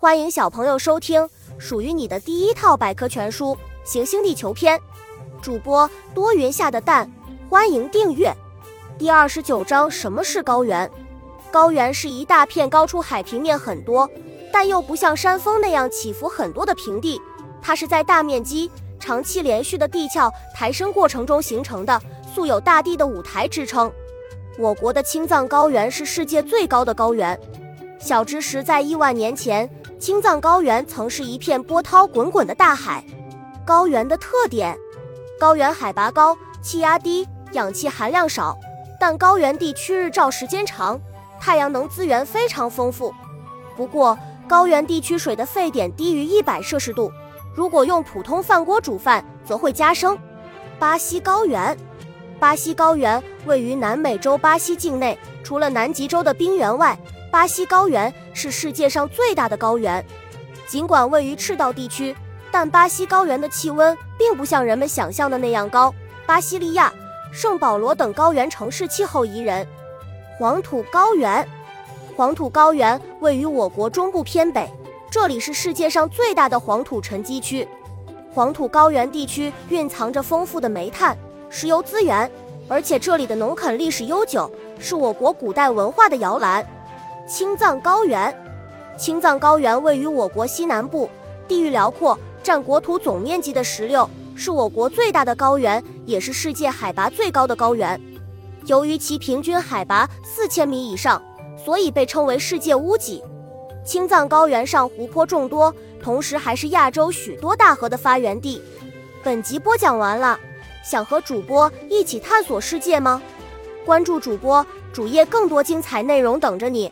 欢迎小朋友收听属于你的第一套百科全书《行星地球篇》，主播多云下的蛋，欢迎订阅。第二十九章：什么是高原？高原是一大片高出海平面很多，但又不像山峰那样起伏很多的平地，它是在大面积、长期连续的地壳抬升过程中形成的，素有“大地的舞台”之称。我国的青藏高原是世界最高的高原。小知识：在亿万年前。青藏高原曾是一片波涛滚滚的大海。高原的特点：高原海拔高，气压低，氧气含量少，但高原地区日照时间长，太阳能资源非常丰富。不过，高原地区水的沸点低于一百摄氏度，如果用普通饭锅煮饭，则会加生。巴西高原，巴西高原位于南美洲巴西境内，除了南极洲的冰原外。巴西高原是世界上最大的高原，尽管位于赤道地区，但巴西高原的气温并不像人们想象的那样高。巴西利亚、圣保罗等高原城市气候宜人。黄土高原，黄土高原位于我国中部偏北，这里是世界上最大的黄土沉积区。黄土高原地区蕴藏着丰富的煤炭、石油资源，而且这里的农垦历史悠久，是我国古代文化的摇篮。青藏高原，青藏高原位于我国西南部，地域辽阔，占国土总面积的十六，是我国最大的高原，也是世界海拔最高的高原。由于其平均海拔四千米以上，所以被称为世界屋脊。青藏高原上湖泊众多，同时还是亚洲许多大河的发源地。本集播讲完了，想和主播一起探索世界吗？关注主播主页，更多精彩内容等着你。